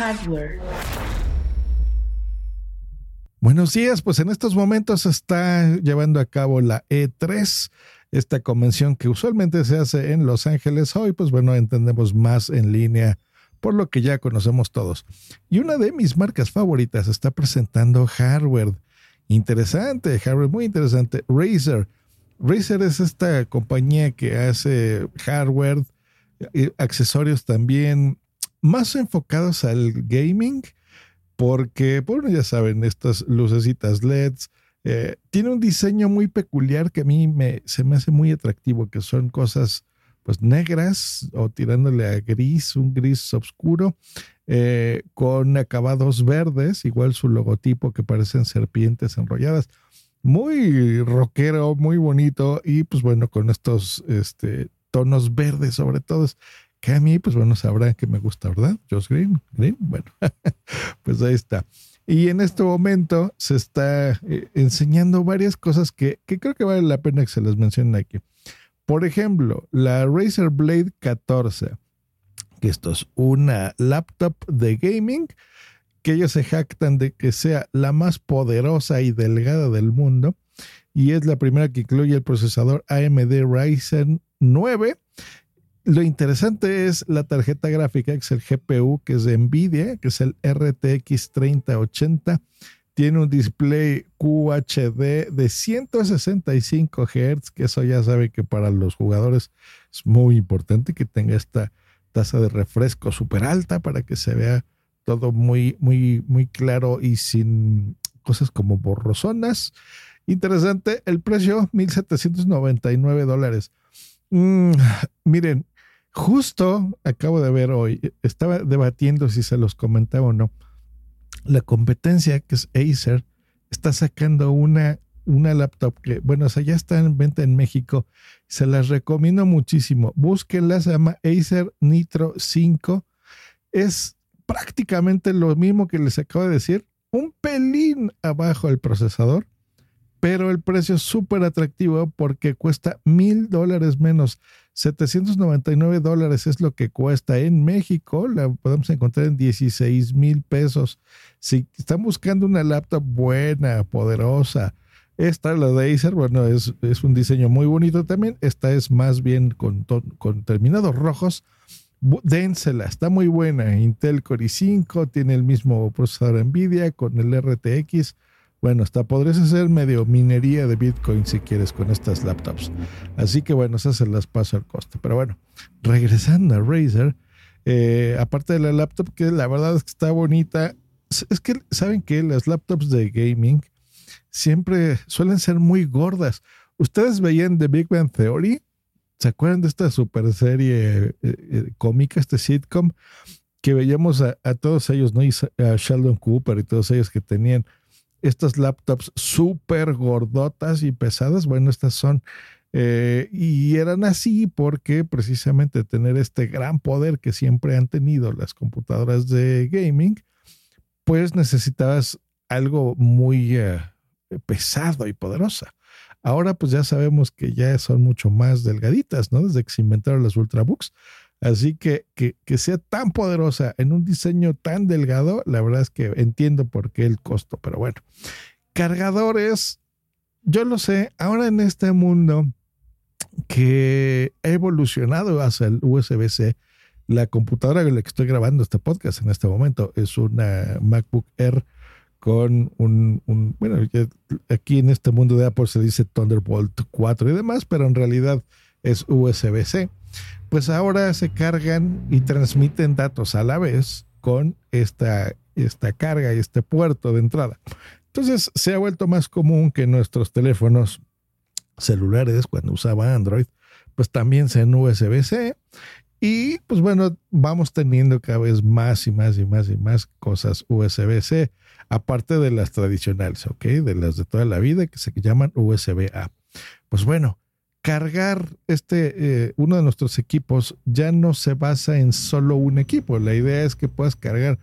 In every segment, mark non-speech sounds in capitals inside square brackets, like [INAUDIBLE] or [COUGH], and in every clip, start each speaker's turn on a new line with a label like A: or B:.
A: Hardware.
B: Buenos días, pues en estos momentos se está llevando a cabo la E3, esta convención que usualmente se hace en Los Ángeles. Hoy, pues bueno, entendemos más en línea, por lo que ya conocemos todos. Y una de mis marcas favoritas está presentando hardware. Interesante, hardware muy interesante. Razer. Razer es esta compañía que hace hardware, eh, accesorios también más enfocados al gaming porque, bueno, ya saben, estas lucecitas LEDs, eh, tiene un diseño muy peculiar que a mí me, se me hace muy atractivo, que son cosas pues negras o tirándole a gris, un gris oscuro, eh, con acabados verdes, igual su logotipo que parecen serpientes enrolladas. Muy rockero, muy bonito y pues bueno, con estos este, tonos verdes sobre todo que a mí, pues bueno, sabrán que me gusta, ¿verdad? Josh Green, Green, bueno, [LAUGHS] pues ahí está. Y en este momento se está eh, enseñando varias cosas que, que, creo que vale la pena que se las mencionen aquí. Por ejemplo, la Razer Blade 14, que esto es una laptop de gaming, que ellos se jactan de que sea la más poderosa y delgada del mundo, y es la primera que incluye el procesador AMD Ryzen 9 lo interesante es la tarjeta gráfica, que es el GPU, que es de NVIDIA, que es el RTX 3080. Tiene un display QHD de 165 Hz, que eso ya sabe que para los jugadores es muy importante que tenga esta tasa de refresco súper alta para que se vea todo muy, muy, muy claro y sin cosas como borrosonas. Interesante, el precio 1.799 dólares. Mm, miren, justo acabo de ver hoy, estaba debatiendo si se los comentaba o no. La competencia, que es Acer, está sacando una, una laptop que, bueno, o ya está en venta en México. Se las recomiendo muchísimo. Búsquenla, se llama Acer Nitro 5. Es prácticamente lo mismo que les acabo de decir, un pelín abajo el procesador pero el precio es súper atractivo porque cuesta mil dólares menos. 799 dólares es lo que cuesta en México. La podemos encontrar en 16 mil pesos. Si están buscando una laptop buena, poderosa, esta, la de Acer, bueno, es, es un diseño muy bonito también. Esta es más bien con, con terminados rojos. Dénsela, está muy buena. Intel Core i5 tiene el mismo procesador Nvidia con el RTX bueno, hasta podrías hacer medio minería de Bitcoin si quieres con estas laptops. Así que bueno, esas se las paso al costo. Pero bueno, regresando a Razer, eh, aparte de la laptop, que la verdad es que está bonita, es que saben que las laptops de gaming siempre suelen ser muy gordas. Ustedes veían The Big Bang Theory, ¿se acuerdan de esta super serie eh, eh, cómica, este sitcom? Que veíamos a, a, todos ellos, ¿no? Y a Sheldon Cooper y todos ellos que tenían estas laptops súper gordotas y pesadas, bueno, estas son, eh, y eran así porque precisamente tener este gran poder que siempre han tenido las computadoras de gaming, pues necesitabas algo muy eh, pesado y poderosa. Ahora pues ya sabemos que ya son mucho más delgaditas, ¿no? Desde que se inventaron las Ultrabooks. Así que, que, sea tan poderosa en un diseño tan delgado, la verdad es que entiendo por qué el costo, pero bueno. Cargadores, yo lo sé, ahora en este mundo que ha evolucionado hacia el USB-C, la computadora con la que estoy grabando este podcast en este momento es una MacBook Air con un, un bueno, aquí en este mundo de Apple se dice Thunderbolt 4 y demás, pero en realidad es USB-C pues ahora se cargan y transmiten datos a la vez con esta, esta carga y este puerto de entrada. Entonces se ha vuelto más común que nuestros teléfonos celulares, cuando usaba Android, pues también sean USB-C. Y pues bueno, vamos teniendo cada vez más y más y más y más cosas USB-C, aparte de las tradicionales, ¿ok? De las de toda la vida que se llaman USB-A. Pues bueno, cargar este, eh, uno de nuestros equipos ya no se basa en solo un equipo. La idea es que puedas cargar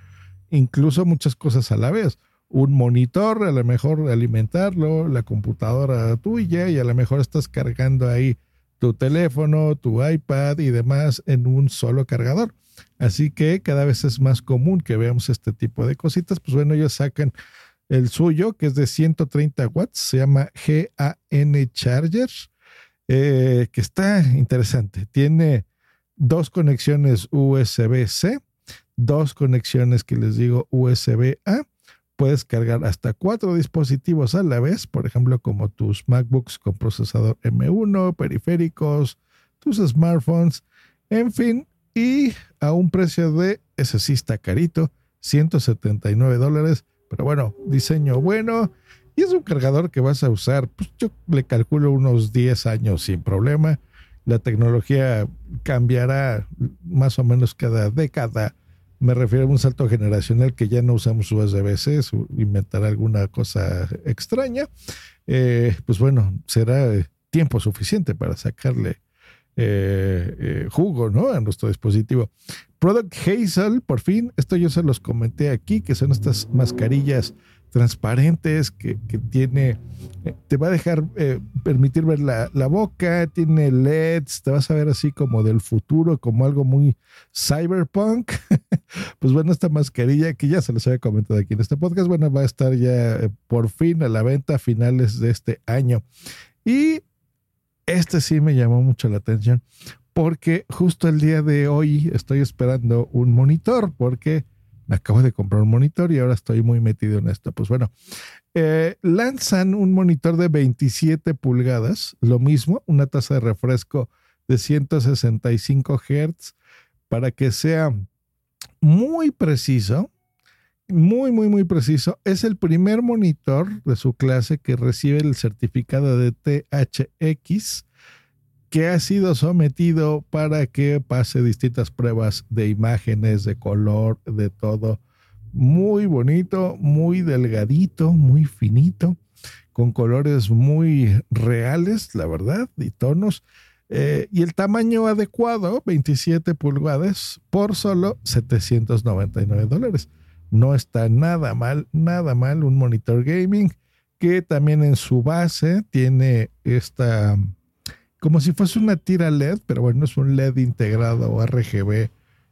B: incluso muchas cosas a la vez. Un monitor, a lo mejor alimentarlo, la computadora tuya y a lo mejor estás cargando ahí tu teléfono, tu iPad y demás en un solo cargador. Así que cada vez es más común que veamos este tipo de cositas. Pues bueno, ellos sacan el suyo, que es de 130 watts, se llama GAN Charger, eh, que está interesante. Tiene dos conexiones USB-C, dos conexiones que les digo USB-A. Puedes cargar hasta cuatro dispositivos a la vez, por ejemplo, como tus MacBooks con procesador M1, periféricos, tus smartphones, en fin, y a un precio de, ese sí está carito, 179 dólares, pero bueno, diseño bueno, y es un cargador que vas a usar, pues yo le calculo unos 10 años sin problema. La tecnología cambiará más o menos cada década. Me refiero a un salto generacional que ya no usamos USB-C, inventar alguna cosa extraña. Eh, pues bueno, será tiempo suficiente para sacarle eh, eh, jugo ¿no? a nuestro dispositivo. Product Hazel, por fin, esto yo se los comenté aquí, que son estas mascarillas transparentes que, tiene, eh, te va a dejar permitir ver la, la, boca, tiene LEDs, te vas a ver así como del futuro, como algo muy cyberpunk. [LAUGHS] pues bueno, esta mascarilla que ya se les había comentado aquí en este podcast, bueno, va a estar ya por fin a la venta a finales de este año. Y este sí me llamó mucho la atención porque justo el día de hoy estoy esperando un monitor porque me acabo de comprar un monitor y ahora estoy muy metido en esto. Pues bueno, eh, lanzan un monitor de 27 pulgadas, lo mismo, una tasa de refresco de 165 Hz para que sea muy preciso, muy, muy, muy preciso. Es el primer monitor de su clase que recibe el certificado de THX que ha sido sometido para que pase distintas pruebas de imágenes, de color, de todo. Muy bonito, muy delgadito, muy finito, con colores muy reales, la verdad, y tonos. Eh, y el tamaño adecuado, 27 pulgadas, por solo 799 dólares no está nada mal, nada mal un monitor gaming que también en su base tiene esta, como si fuese una tira LED, pero bueno, es un LED integrado RGB,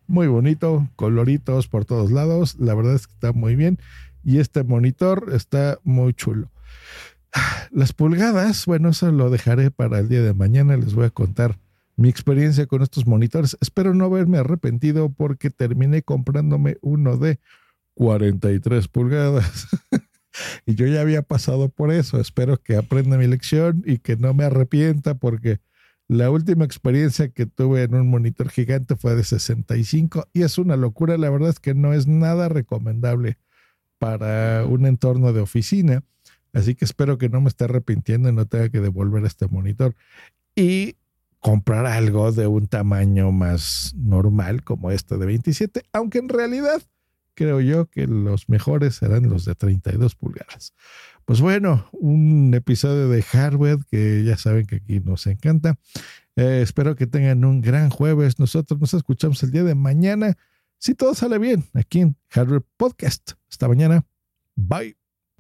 B: muy bonito, coloritos por todos lados, la verdad es que está muy bien y este monitor está muy chulo. Las pulgadas, bueno, eso lo dejaré para el día de mañana, les voy a contar mi experiencia con estos monitores. Espero no haberme arrepentido porque terminé comprándome uno de 43 pulgadas. [LAUGHS] y yo ya había pasado por eso. Espero que aprenda mi lección y que no me arrepienta porque la última experiencia que tuve en un monitor gigante fue de 65 y es una locura. La verdad es que no es nada recomendable para un entorno de oficina. Así que espero que no me esté arrepintiendo y no tenga que devolver este monitor. Y comprar algo de un tamaño más normal como este de 27, aunque en realidad creo yo que los mejores serán los de 32 pulgadas. Pues bueno, un episodio de hardware que ya saben que aquí nos encanta. Eh, espero que tengan un gran jueves. Nosotros nos escuchamos el día de mañana. Si todo sale bien, aquí en Hardware Podcast. Hasta mañana. Bye.